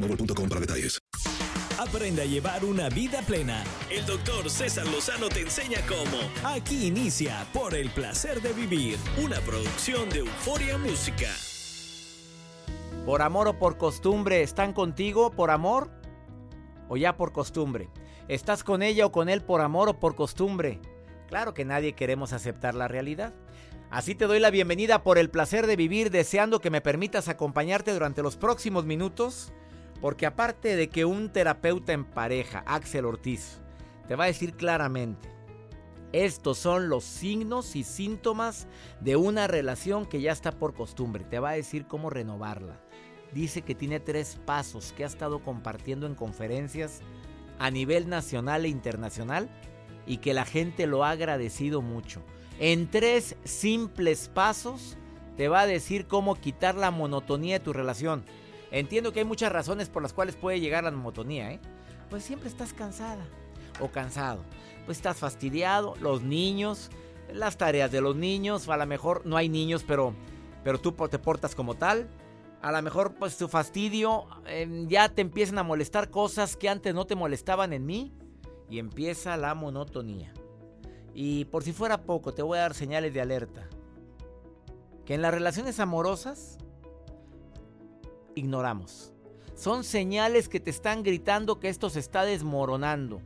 boostmobile.com para detalles. Aprende a llevar una vida plena. El doctor César Lozano te enseña cómo. Aquí inicia Por el placer de vivir, una producción de Euforia Música. Por amor o por costumbre, ¿están contigo por amor o ya por costumbre? ¿Estás con ella o con él por amor o por costumbre? Claro que nadie queremos aceptar la realidad. Así te doy la bienvenida por el placer de vivir, deseando que me permitas acompañarte durante los próximos minutos porque aparte de que un terapeuta en pareja, Axel Ortiz, te va a decir claramente, estos son los signos y síntomas de una relación que ya está por costumbre. Te va a decir cómo renovarla. Dice que tiene tres pasos que ha estado compartiendo en conferencias a nivel nacional e internacional y que la gente lo ha agradecido mucho. En tres simples pasos te va a decir cómo quitar la monotonía de tu relación. Entiendo que hay muchas razones por las cuales puede llegar la monotonía, ¿eh? Pues siempre estás cansada o cansado. Pues estás fastidiado, los niños, las tareas de los niños, a lo mejor no hay niños, pero, pero tú te portas como tal. A lo mejor pues tu fastidio, em, ya te empiezan a molestar cosas que antes no te molestaban en mí y empieza la monotonía. Y por si fuera poco, te voy a dar señales de alerta. Que en las relaciones amorosas ignoramos. Son señales que te están gritando que esto se está desmoronando.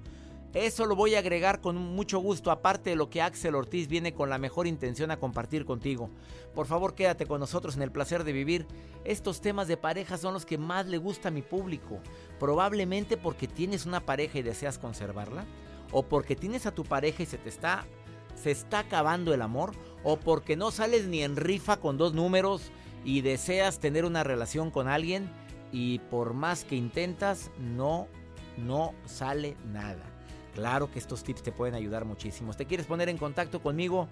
Eso lo voy a agregar con mucho gusto, aparte de lo que Axel Ortiz viene con la mejor intención a compartir contigo. Por favor, quédate con nosotros en el placer de vivir. Estos temas de pareja son los que más le gusta a mi público. Probablemente porque tienes una pareja y deseas conservarla, o porque tienes a tu pareja y se te está se está acabando el amor, o porque no sales ni en rifa con dos números y deseas tener una relación con alguien y por más que intentas no no sale nada. Claro que estos tips te pueden ayudar muchísimo. ¿Te quieres poner en contacto conmigo?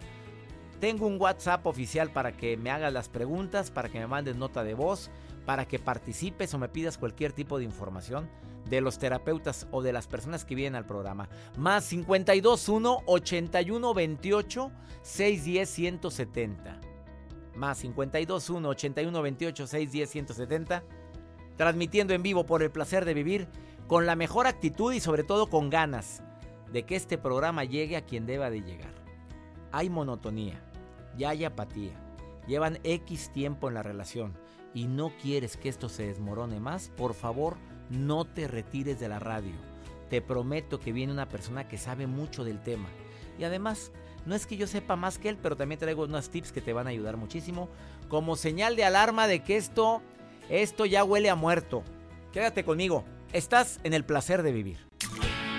Tengo un WhatsApp oficial para que me hagas las preguntas, para que me mandes nota de voz, para que participes o me pidas cualquier tipo de información de los terapeutas o de las personas que vienen al programa. Más 521 81 28 610 170 más 521 81 28 610 170, transmitiendo en vivo por el placer de vivir con la mejor actitud y sobre todo con ganas de que este programa llegue a quien deba de llegar. Hay monotonía, ya hay apatía, llevan X tiempo en la relación y no quieres que esto se desmorone más, por favor no te retires de la radio. Te prometo que viene una persona que sabe mucho del tema. Y además, no es que yo sepa más que él, pero también traigo unos tips que te van a ayudar muchísimo. Como señal de alarma de que esto, esto ya huele a muerto. Quédate conmigo. Estás en el placer de vivir.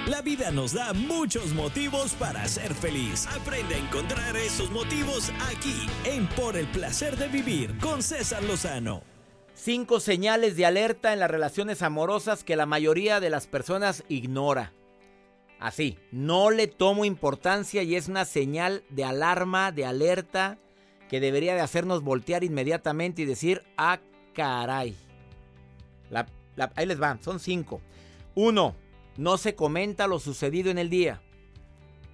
La vida nos da muchos motivos para ser feliz. Aprende a encontrar esos motivos aquí, en Por el placer de vivir, con César Lozano. Cinco señales de alerta en las relaciones amorosas que la mayoría de las personas ignora. Así, no le tomo importancia y es una señal de alarma, de alerta, que debería de hacernos voltear inmediatamente y decir, ah, caray. La- la- ahí les va, son cinco. Uno, no se comenta lo sucedido en el día.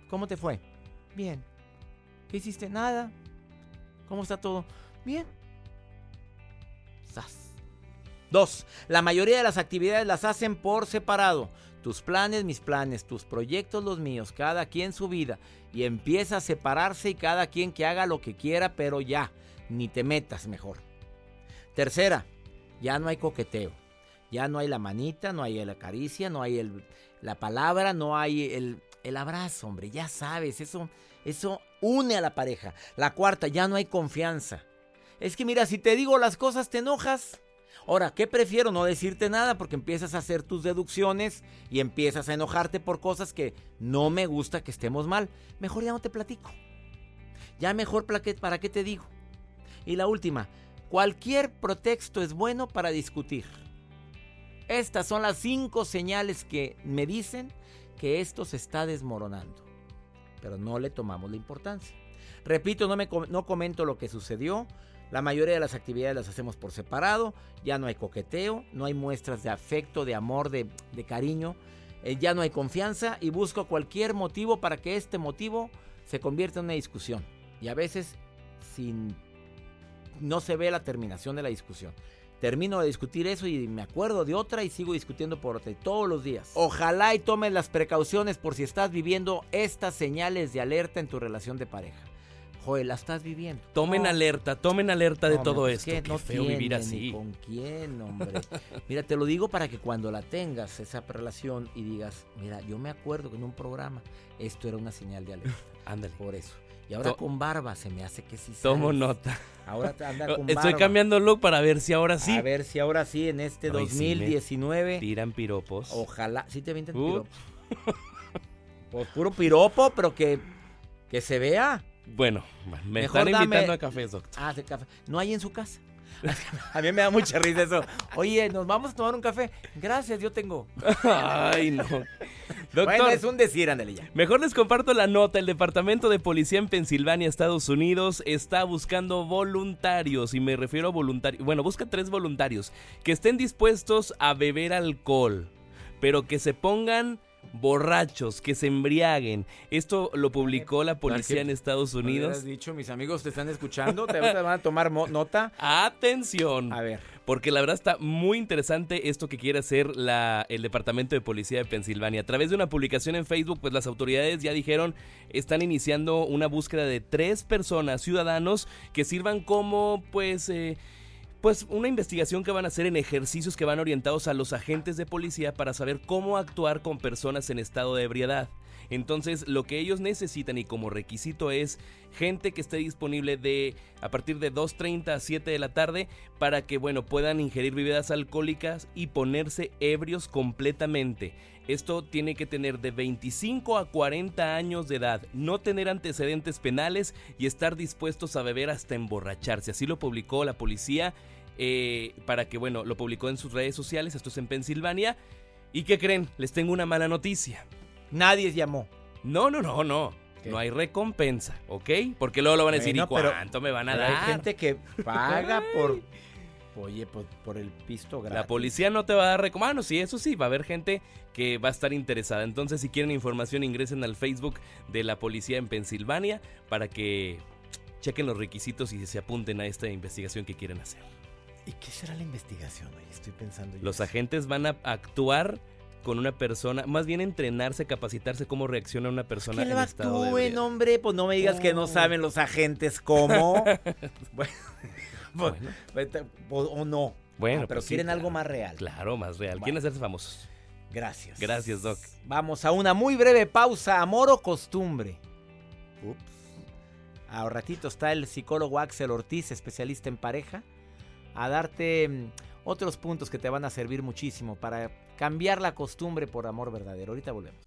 ¿Cómo te fue? Bien. ¿Qué hiciste? Nada. ¿Cómo está todo? Bien. Sas. Dos, la mayoría de las actividades las hacen por separado. Tus planes, mis planes, tus proyectos, los míos, cada quien su vida. Y empieza a separarse y cada quien que haga lo que quiera, pero ya, ni te metas mejor. Tercera, ya no hay coqueteo. Ya no hay la manita, no hay la caricia, no hay la palabra, no hay el, el abrazo, hombre. Ya sabes, eso, eso une a la pareja. La cuarta, ya no hay confianza. Es que mira, si te digo las cosas te enojas. Ahora, ¿qué prefiero? No decirte nada porque empiezas a hacer tus deducciones y empiezas a enojarte por cosas que no me gusta que estemos mal. Mejor ya no te platico. Ya mejor para qué, te digo. Y la última, cualquier pretexto es bueno para discutir. Estas son las cinco señales que me dicen que esto se está desmoronando. Pero no le tomamos la importancia. Repito, no, me, no comento lo que sucedió. La mayoría de las actividades las hacemos por separado. Ya no hay coqueteo, no hay muestras de afecto, de amor, de, cariño. Eh, ya no hay confianza y busco cualquier motivo para que este motivo se convierta en una discusión. Y a veces sin no se ve la terminación de la discusión. Termino de discutir eso y me acuerdo de otra y sigo discutiendo por otra y todos los días. Ojalá y tomes las precauciones por si estás viviendo estas señales de alerta en tu relación de pareja. Joel, la estás viviendo. Tomen No, alerta, tomen alerta de no, todo esto. que Qué no feo vivir así. ¿Con quién, hombre? mira, te lo digo para que cuando la tengas, esa relación, y digas, mira, yo me acuerdo que en un programa esto era una señal de alerta. Ándale. Por eso. Y ahora To- con barba se me hace que sí Tomo sabes. nota. Ahora anda con Estoy barba. cambiando look para ver si ahora sí A ver si ahora sí, en este Ay, sí, me 2019. tiran piropos. Ojalá. Sí te avientan Uh. piropos. Pues puro piropo, pero que, que se vea. Bueno, me Mejor están dame- invitando a cafés, doctor. Ah, de café. No hay en su casa. A mí me da mucha risa eso. Oye, nos vamos a tomar un café. Gracias, yo tengo. Ay, no. Doctor, Bueno, es un decir, ándale ya. Mejor les comparto la nota. El Departamento de Policía en Pensilvania, Estados Unidos, está buscando voluntarios. Y me refiero a voluntarios. Bueno, busca tres voluntarios que estén dispuestos a beber alcohol, pero que se pongan borrachos, que se embriaguen. Esto lo publicó la policía en Estados Unidos. dicho, mis amigos te están escuchando, te van a tomar nota. Atención. A ver. Porque la verdad está muy interesante esto que quiere hacer la, el Departamento de Policía de Pensilvania. A través de una publicación en Facebook, pues las autoridades ya dijeron, están iniciando una búsqueda de tres personas, ciudadanos, que sirvan como, pues, eh, pues una investigación que van a hacer en ejercicios que van orientados a los agentes de policía para saber cómo actuar con personas en estado de ebriedad. Entonces, lo que ellos necesitan y como requisito es gente que esté disponible de a partir de 2:30 a 7 de la tarde para que bueno, puedan ingerir bebidas alcohólicas y ponerse ebrios completamente. Esto tiene que tener de 25 a 40 años de edad, no tener antecedentes penales y estar dispuestos a beber hasta emborracharse. Así lo publicó la policía eh, para que, bueno, lo publicó en sus redes sociales. Esto es en Pensilvania. ¿Y qué creen? Les tengo una mala noticia. Nadie llamó. No, no, no, no. ¿Qué? No hay recompensa, ¿ok? Porque luego lo van a decir, Bueno, ¿y pero- cuánto me van a dar? hay gente que paga por. Oye, por, por el pisto gratis. La policía no te va a dar recompensa. Ah, no, sí, eso sí, va a haber gente que va a estar interesada. Entonces, si quieren información, ingresen al Facebook de la policía en Pensilvania para que chequen los requisitos y se apunten a esta investigación que quieren hacer. ¿Y qué será la investigación? Estoy pensando. yo Los eso. agentes van a actuar con una persona, más bien entrenarse, capitarse cómo reacciona una persona Que en lo de actúen, hombre. Pues no me digas que no Oh. saben los agentes cómo. bueno, pues, Bueno. vete, o, o no. Bueno, Ah, pero pues sí, quieren claro. algo más real. Claro, más real. Bueno. Quieren hacerse famosos. Gracias. Gracias, Doc. Vamos a una muy breve pausa. Amor o costumbre. Ups. A ratito está el psicólogo Axel Ortiz, especialista en pareja, a darte mm, otros puntos que te van a servir muchísimo para cambiar la costumbre por amor verdadero. Ahorita volvemos.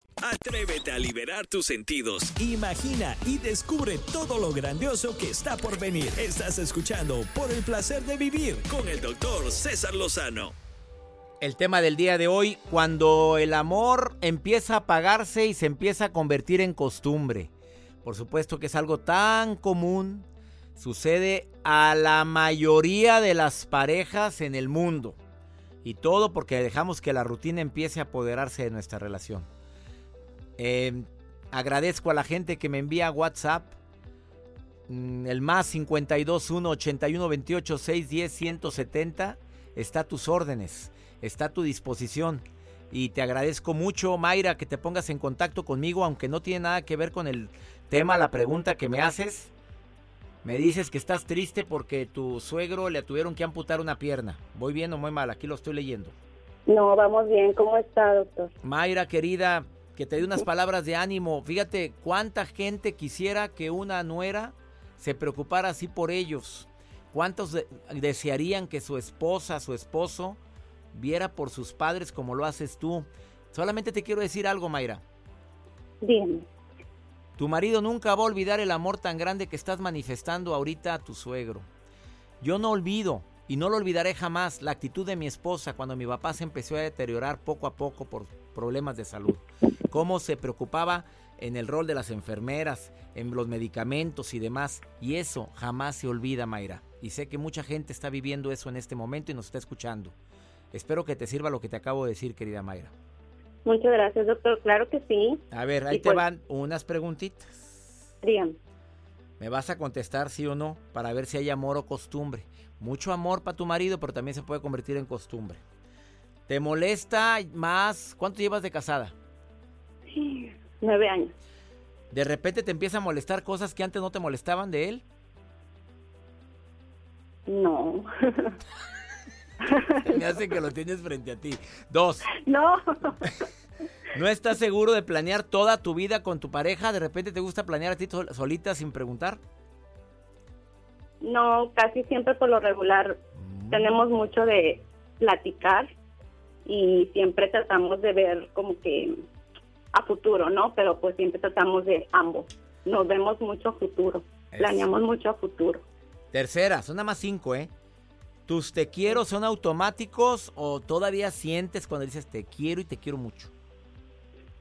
Atrévete a liberar tus sentidos. Imagina y descubre todo lo grandioso que está por venir. Estás escuchando Por el placer de vivir con el doctor César Lozano. El tema del día de hoy, cuando el amor empieza a apagarse y se empieza a convertir en costumbre. Por supuesto que es algo tan común, sucede a la mayoría de las parejas en el mundo. Y todo porque dejamos que la rutina empiece a apoderarse de nuestra relación. Eh, agradezco a la gente que me envía WhatsApp. mm, El más 521 81 28 610 170 está a tus órdenes, está a tu disposición. Y te agradezco mucho, Mayra, que te pongas en contacto conmigo, aunque no tiene nada que ver con el tema, la pregunta que me haces. Me dices que estás triste porque tu suegro le tuvieron que amputar una pierna. ¿Voy bien o muy mal? Aquí lo estoy leyendo. No, vamos bien. ¿Cómo está, doctor? Mayra, querida, que te dé unas palabras de ánimo. Fíjate cuánta gente quisiera que una nuera se preocupara así por ellos. ¿Cuántos de- desearían que su esposa, su esposo, viera por sus padres como lo haces tú? Solamente te quiero decir algo, Mayra. Bien. Tu marido nunca va a olvidar el amor tan grande que estás manifestando ahorita a tu suegro. Yo no olvido, y no lo olvidaré jamás, la actitud de mi esposa cuando mi papá se empezó a deteriorar poco a poco por problemas de salud. Cómo se preocupaba en el rol de las enfermeras, en los medicamentos y demás. Y eso jamás se olvida, Mayra. Y sé que mucha gente está viviendo eso en este momento y nos está escuchando. Espero que te sirva lo que te acabo de decir, querida Mayra. Muchas gracias, doctor. Claro que sí. A ver, ahí Y te pues- van unas preguntitas. Dígame. Me vas a contestar sí o no para ver si hay amor o costumbre. Mucho amor para tu marido, pero también se puede convertir en costumbre. ¿Te molesta más? ¿Cuánto llevas de casada? Nueve años. ¿De repente te empieza a molestar cosas que antes no te molestaban de él? No. Me hace que lo tienes frente a ti. Dos, no. ¿no estás seguro de planear toda tu vida con tu pareja? ¿De repente te gusta planear a ti sol- solita sin preguntar? No, casi siempre por lo regular tenemos mucho de platicar y siempre tratamos de ver como que a futuro, ¿no? Pero pues siempre tratamos de ambos. Nos vemos mucho a futuro. Planeamos mucho a futuro. Tercera, son nada más cinco, ¿eh? ¿Tus te quiero son automáticos o todavía sientes cuando dices te quiero y te quiero mucho?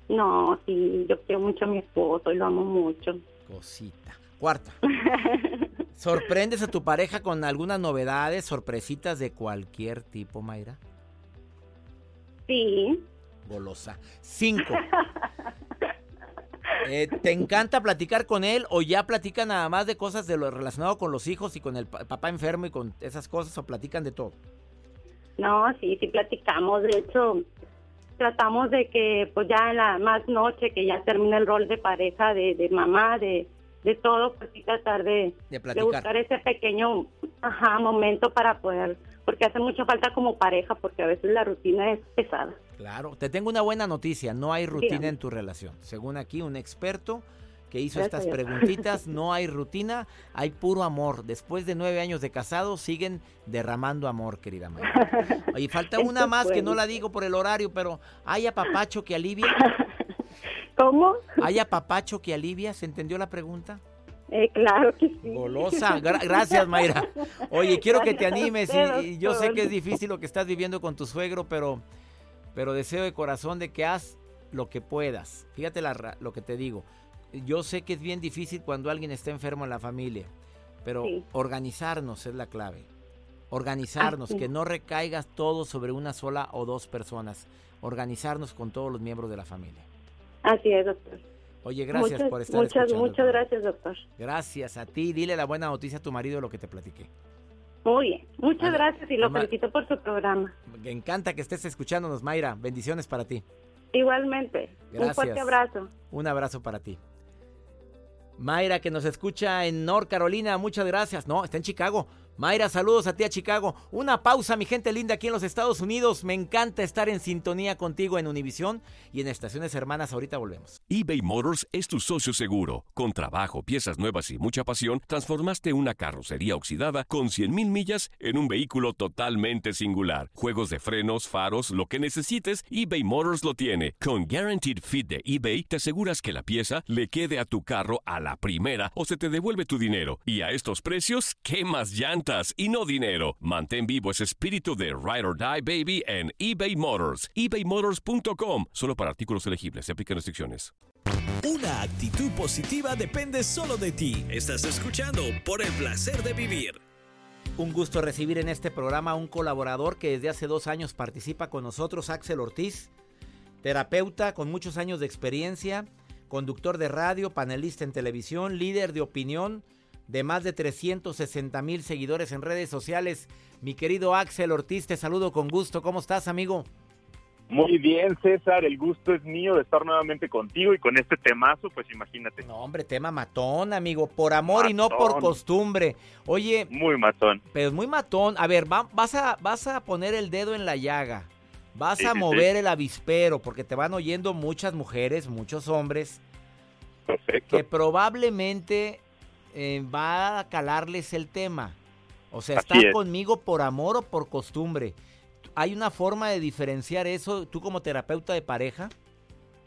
No, sí, yo quiero mucho a mi esposo y lo amo mucho. Cosita. Cuarta. ¿Sorprendes a tu pareja con algunas novedades, sorpresitas de cualquier tipo, Mayra? Sí, Golosa. Cinco. Eh, ¿Te encanta platicar con él o ya platican nada más de cosas de lo relacionado con los hijos y con el pa- papá enfermo y con esas cosas o platican de todo? No, sí, sí platicamos. De hecho, tratamos de que, pues ya en la más noche, que ya termina el rol de pareja, de, de mamá, de, de todo, pues sí tratar de, De de platicar. buscar ese pequeño ajá, momento para poder, porque hace mucha falta como pareja, porque a veces la rutina es pesada. Claro, te tengo una buena noticia, no hay rutina en tu relación. Según aquí un experto que hizo Gracias estas preguntitas, no hay rutina, hay puro amor. Después de nueve años de casado, siguen derramando amor, querida Mayra. Oye, falta una más que no la digo por el horario, pero ¿hay apapacho que alivia? ¿Cómo? ¿Hay apapacho que alivia? ¿Se entendió la pregunta? Eh, claro que sí. Golosa, Gra- gracias Mayra. Oye, quiero que te animes y, y yo sé que es difícil lo que estás viviendo con tu suegro, pero, pero deseo de corazón de que haz lo que puedas. Fíjate la lo que te digo. Yo sé que es bien difícil cuando alguien está enfermo en la familia, pero Sí. organizarnos es la clave. Organizarnos, que no recaigas todo sobre una sola o dos personas. Organizarnos con todos los miembros de la familia. Así es, doctor. Oye, gracias muchas, por estar muchas, escuchando muchas gracias, doctor. Gracias a ti. Dile la buena noticia a tu marido de lo que te platiqué. Muy bien. Muchas gracias y lo felicito por su programa. Me encanta que estés escuchándonos, Mayra. Bendiciones para ti. Igualmente. Un fuerte abrazo. Un abrazo para ti. Mayra, que nos escucha en North Carolina, muchas gracias. No, está en Chicago. Mayra, saludos a ti a Chicago. Una pausa, mi gente linda, aquí en los Estados Unidos. Me encanta estar en sintonía contigo en Univisión y en Estaciones Hermanas. Ahorita volvemos. eBay Motors es tu socio seguro. Con trabajo, piezas nuevas y mucha pasión, transformaste una carrocería oxidada con 100.000 millas en un vehículo totalmente singular. Juegos de frenos, faros, lo que necesites, eBay Motors lo tiene. Con Guaranteed Fit de eBay, te aseguras que la pieza le quede a tu carro a la primera o se te devuelve tu dinero. Y a estos precios, ¿qué más llantas? y no dinero. Mantén vivo ese espíritu de Ride or Die Baby en eBay Motors. ebaymotors.com. Solo para artículos elegibles. Se aplican restricciones. Una actitud positiva depende solo de ti. Estás escuchando por el placer de vivir. Un gusto recibir en este programa a un colaborador que desde hace dos años participa con nosotros, Axel Ortiz, terapeuta con muchos años de experiencia, conductor de radio, panelista en televisión, líder de opinión de más de 360 mil seguidores en redes sociales. Mi querido Axel Ortiz, te saludo con gusto. ¿Cómo estás, amigo? Muy bien, César, el gusto es mío de estar nuevamente contigo y con este temazo, pues imagínate. No, hombre, tema matón, amigo, por amor y no por costumbre. Oye, muy matón. Pero muy matón. A ver, vas, a, vas a poner el dedo en la llaga. Vas a mover el avispero porque te van oyendo muchas mujeres, muchos hombres. Perfecto. Que probablemente eh, va a calarles el tema. O sea, ¿están conmigo por amor o por costumbre? ¿Hay una forma de diferenciar eso tú como terapeuta de pareja?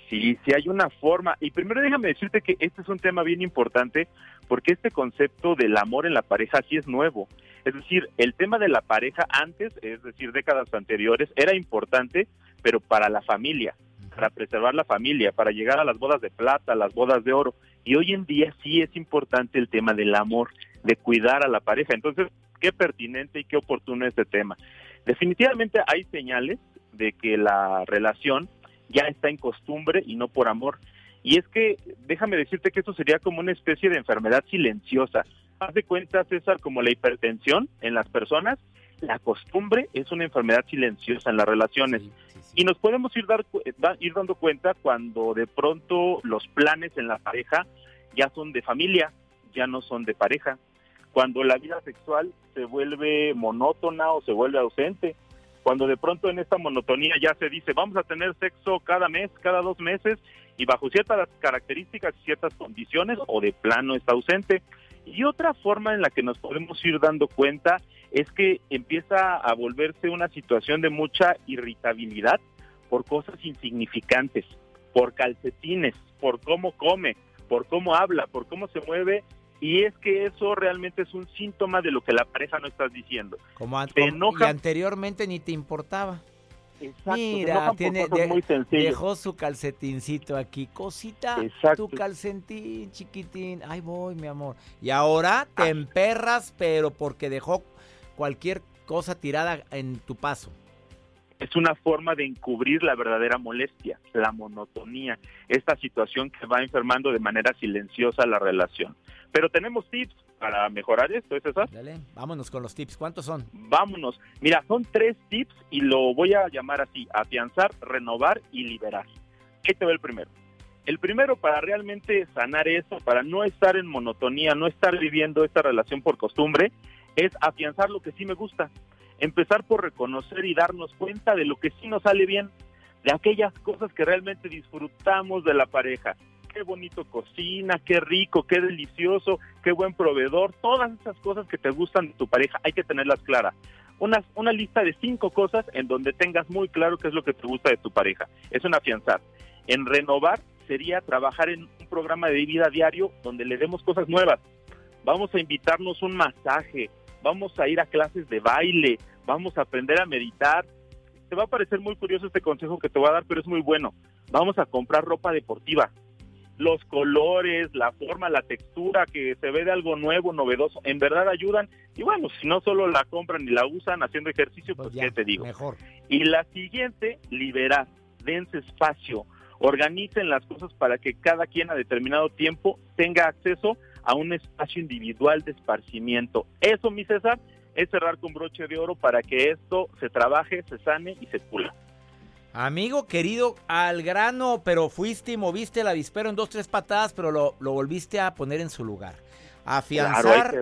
Sí, sí hay una forma. Y primero déjame decirte que este es un tema bien importante porque este concepto del amor en la pareja sí es nuevo. Es decir, el tema de la pareja antes, es decir, décadas anteriores, era importante, pero para la familia, para preservar la familia, para llegar a las bodas de plata, las bodas de oro. Y hoy en día sí es importante el tema del amor, de cuidar a la pareja. Entonces, qué pertinente y qué oportuno este tema. Definitivamente hay señales de que la relación ya está en costumbre y no por amor. Y es que, déjame decirte que esto sería como una especie de enfermedad silenciosa. Haz de cuenta, César, como la hipertensión en las personas, la costumbre es una enfermedad silenciosa en las relaciones. Y nos podemos ir, dar, ir dando cuenta cuando de pronto los planes en la pareja ya son de familia, ya no son de pareja. Cuando la vida sexual se vuelve monótona o se vuelve ausente. Cuando de pronto en esta monotonía ya se dice, vamos a tener sexo cada mes, cada dos meses, y bajo ciertas características y ciertas condiciones, o de plano está ausente. Y otra forma en la que nos podemos ir dando cuenta es que empieza a volverse una situación de mucha irritabilidad por cosas insignificantes, por calcetines, por cómo come, por cómo habla, por cómo se mueve. Y es que eso realmente es un síntoma de lo que la pareja no está diciendo. Como, y anteriormente ni te importaba. Mira, tiene, dejó su calcetincito aquí. Cosita, tu calcetín chiquitín. Ay, voy, mi amor. Y ahora te ah. emperras, pero porque dejó cualquier cosa tirada en tu paso. Es una forma de encubrir la verdadera molestia, la monotonía, esta situación que va enfermando de manera silenciosa la relación. Pero tenemos tips para mejorar esto, ¿es eso? Dale, vámonos con los tips. ¿Cuántos son? Vámonos. Mira, son tres tips y lo voy a llamar así, afianzar, renovar y liberar. ¿Qué te va el primero? El primero para realmente sanar eso, para no estar en monotonía, no estar viviendo esta relación por costumbre, es afianzar lo que sí me gusta. Empezar por reconocer y darnos cuenta de lo que sí nos sale bien, de aquellas cosas que realmente disfrutamos de la pareja. Qué bonito cocina, qué rico, qué delicioso, qué buen proveedor. Todas esas cosas que te gustan de tu pareja hay que tenerlas claras. Una, una lista de cinco cosas en donde tengas muy claro qué es lo que te gusta de tu pareja. Es un afianzar. En renovar sería trabajar en un programa de vida diario donde le demos cosas nuevas. Vamos a invitarnos un masaje, vamos a ir a clases de baile, vamos a aprender a meditar. Te va a parecer muy curioso este consejo que te voy a dar, pero es muy bueno. Vamos a comprar ropa deportiva. Los colores, la forma, la textura que se ve de algo nuevo, novedoso, en verdad ayudan. Y bueno, si no solo la compran y la usan haciendo ejercicio, pues, pues qué te digo. Mejor. Y la siguiente, liberar, dense espacio, organicen las cosas para que cada quien a determinado tiempo tenga acceso a un espacio individual de esparcimiento. Eso, mi César, es cerrar con broche de oro para que esto se trabaje, se sane y se pula. Amigo querido, al grano, pero fuiste y moviste el avispero en dos, tres patadas, pero lo, volviste a poner en su lugar. Afianzar,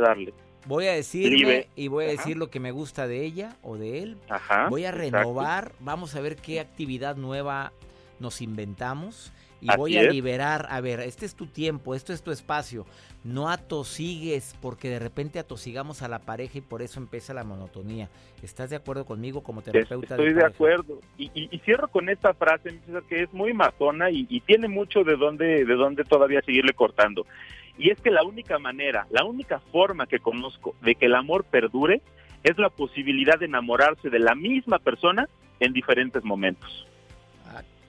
Voy a decirme y voy a Ajá. decir lo que me gusta de ella o de él. Ajá. voy a exacto. renovar, vamos a ver qué actividad nueva nos inventamos y Así voy a es. liberar, a ver, este es tu tiempo, esto es tu espacio. No atosigues porque de repente atosigamos a la pareja y por eso empieza la monotonía. ¿Estás de acuerdo conmigo como terapeuta? Estoy de pareja? acuerdo. Y, y- y cierro con esta frase, que es muy matona y, y tiene mucho de dónde, de dónde todavía seguirle cortando. Y es que la única manera, la única forma que conozco de que el amor perdure es la posibilidad de enamorarse de la misma persona en diferentes momentos.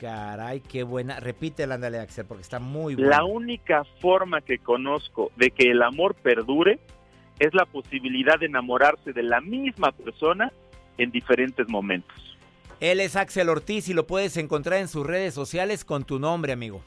Caray, qué buena. Repítela, ándale, Axel, porque está muy buena. La única forma que conozco de que el amor perdure es la posibilidad de enamorarse de la misma persona en diferentes momentos. Él es Axel Ortiz y lo puedes encontrar en sus redes sociales con tu nombre, amigo.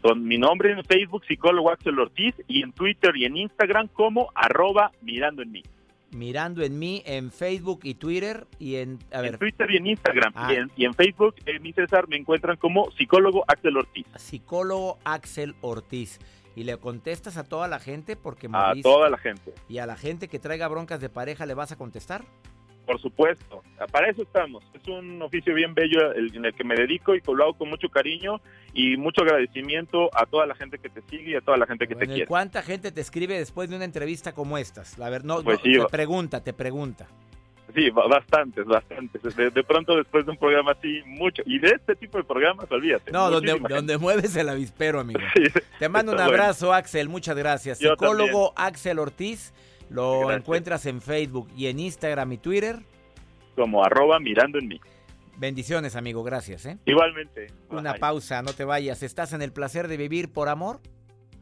Con mi nombre en Facebook, psicólogo Axel Ortiz, y en Twitter y en Instagram como arroba mirando en mí. Mirando en mí en Facebook y Twitter y en... A En Twitter y en Instagram. Ah. Y, en, y en Facebook, eh, mi César, me encuentran como psicólogo Axel Ortiz. psicólogo Axel Ortiz. Y le contestas a toda la gente porque A toda la gente. Y a la gente que traiga broncas de pareja le vas a contestar. Por supuesto, para eso estamos. Es un oficio bien bello el- en el que me dedico y lo hago con mucho cariño y mucho agradecimiento a toda la gente que te sigue y a toda la gente que Bueno, te ¿y quiere. ¿Cuánta gente te escribe después de una entrevista como estas? La ver, no, Pues no, sí, te pregunta, te pregunta. Sí, ba- bastantes, bastantes. De, de pronto después de un programa así, mucho. Y de este tipo de programas, olvídate. No, donde, donde mueves el avispero, amigo. Sí, Te mando un está bueno. abrazo, Axel. Muchas gracias. Yo Psicólogo Axel Ortiz. Lo Gracias. encuentras en Facebook y en Instagram y Twitter. Como arroba mirando en mí. Bendiciones, amigo. Gracias. ¿eh? Igualmente. Una Bye. pausa, no te vayas. ¿Estás en el placer de vivir por amor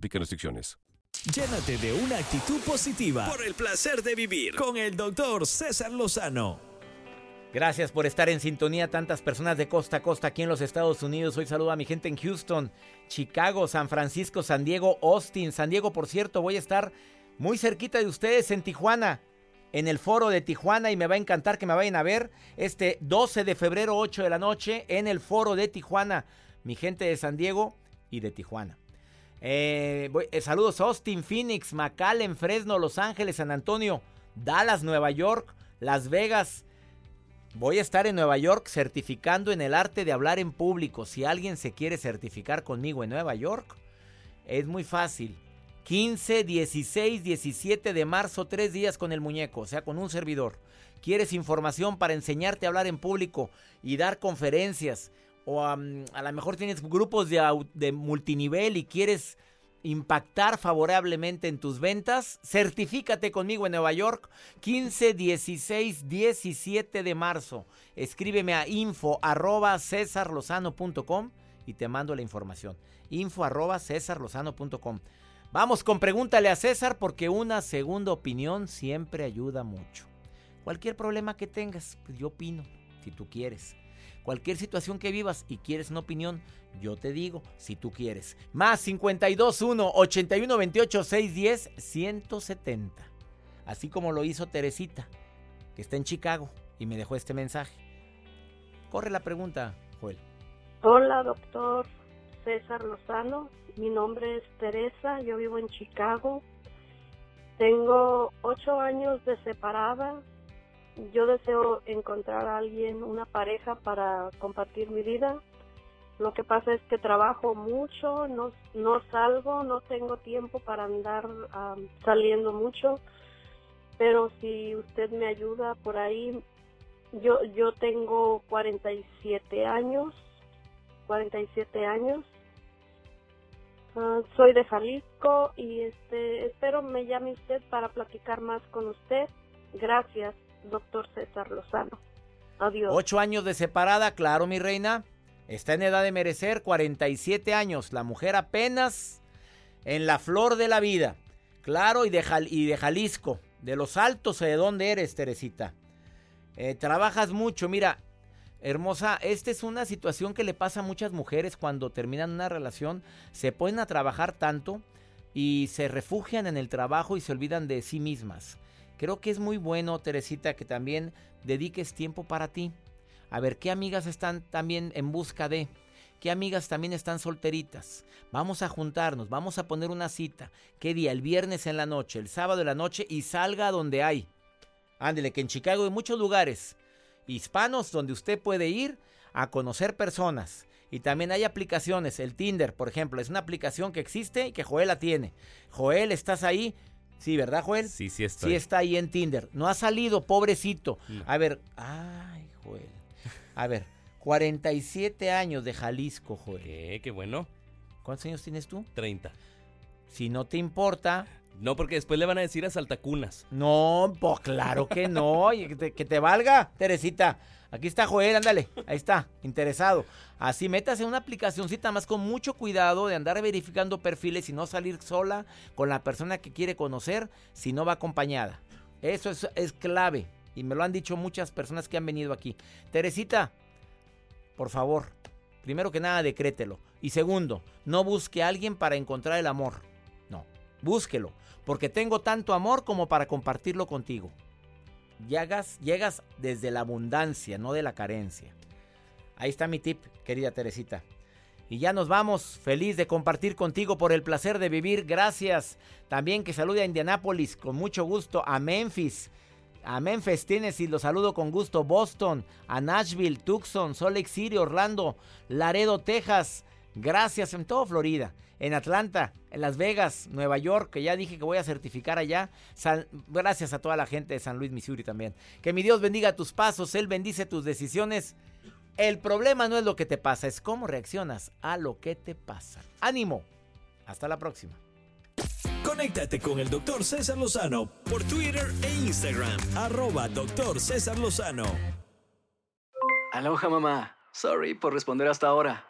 Aplican restricciones. Llénate de una actitud positiva por el placer de vivir con el doctor César Lozano. Gracias por estar en sintonía, tantas personas de costa a costa aquí en los Estados Unidos. Hoy saludo a mi gente en Houston, Chicago, San Francisco, San Diego, Austin. San Diego, por cierto, voy a estar muy cerquita de ustedes en Tijuana, en el foro de Tijuana y me va a encantar que me vayan a ver este 12 de febrero, 8 de la noche, en el foro de Tijuana. Mi gente de San Diego y de Tijuana. Eh, eh, saludos Austin, Phoenix, McAllen, Fresno, Los Ángeles, San Antonio, Dallas, Nueva York, Las Vegas. Voy a estar en Nueva York certificando en el arte de hablar en público. Si alguien se quiere certificar conmigo en Nueva York, es muy fácil. 15, 16, 17 de marzo, tres días con el muñeco, o sea, con un servidor. ¿Quieres información para enseñarte a hablar en público y dar conferencias? O a lo mejor tienes grupos de, multinivel y quieres impactar favorablemente en tus ventas, certifícate conmigo en Nueva York 15, 16, 17 de marzo. Escríbeme a info arroba cesarlozano.com y te mando la información. Info arroba cesarlozano.com. Vamos con pregúntale a César porque una segunda opinión siempre ayuda mucho. Cualquier problema que tengas, pues yo opino, si tú quieres. Cualquier situación que vivas y quieres una opinión, yo te digo, si tú quieres. Más 521 81 28 610 170. Así como lo hizo Teresita, que está en Chicago y me dejó este mensaje. Corre la pregunta, Joel. Hola, doctor César Lozano. Mi nombre es Teresa, yo vivo en Chicago. Tengo ocho años de separada. Yo deseo encontrar a alguien, una pareja para compartir mi vida. Lo que pasa es que trabajo mucho, no, no salgo, no tengo tiempo para andar saliendo mucho. Pero si usted me ayuda por ahí, yo, yo tengo 47 años, 47 años. Ah, soy de Jalisco y este espero me llame usted para platicar más con usted. Gracias, doctor César Lozano. Adiós. Ocho años de separada, claro, mi reina. Está en edad de merecer 47 años. La mujer apenas en la flor de la vida. Claro, y de, Jal- y de Jalisco. De los altos, ¿de dónde eres, Teresita? Eh, trabajas mucho, mira, hermosa, esta es una situación que le pasa a muchas mujeres cuando terminan una relación, se ponen a trabajar tanto y se refugian en el trabajo y se olvidan de sí mismas. Creo que es muy bueno, Teresita, que también dediques tiempo para ti. A ver, ¿qué amigas están también en busca de? ¿Qué amigas también están solteritas? Vamos a juntarnos, vamos a poner una cita. ¿Qué día? El viernes en la noche, el sábado en la noche y salga a donde hay. Ándele, que en Chicago hay muchos lugares hispanos donde usted puede ir a conocer personas. Y también hay aplicaciones, el Tinder, por ejemplo, es una aplicación que existe y que Joel la tiene. Joel, ¿estás ahí? Sí, ¿verdad, Joel? Sí, sí está. Sí está ahí en Tinder. No ha salido, pobrecito. A ver, ay, Joel. A ver, 47 años de Jalisco, Joel. ¿Qué? Qué bueno. ¿Cuántos años tienes tú? 30. Si no te importa. No, porque después le van a decir a saltacunas. No, pues claro que no. que te valga, Teresita. Aquí está Joel, ándale. Ahí está, interesado. Así métase una aplicacióncita más con mucho cuidado de andar verificando perfiles y no salir sola con la persona que quiere conocer si no va acompañada. Eso es, es clave. Y me lo han dicho muchas personas que han venido aquí. Teresita, por favor, primero que nada, decrételo. Y segundo, no busque a alguien para encontrar el amor. No, búsquelo. Porque tengo tanto amor como para compartirlo contigo. Llegas, llegas desde la abundancia, no de la carencia. Ahí está mi tip, querida Teresita. Y ya nos vamos, feliz de compartir contigo por el placer de vivir. Gracias. También que salude a Indianápolis, con mucho gusto, a Memphis. A Memphis, Tennessee, los saludo con gusto. Boston, a Nashville, Tucson, Salt Lake City, Orlando, Laredo, Texas. Gracias en todo Florida, en Atlanta, en Las Vegas, Nueva York, que ya dije que voy a certificar allá. gracias a toda la gente de San Luis, Missouri también. Que mi Dios bendiga tus pasos, Él bendice tus decisiones. El problema no es lo que te pasa, es cómo reaccionas a lo que te pasa. Ánimo. Hasta la próxima. Conéctate con el doctor César Lozano por Twitter e Instagram. Arroba doctor César Lozano. Aloha mamá. Sorry por responder hasta ahora.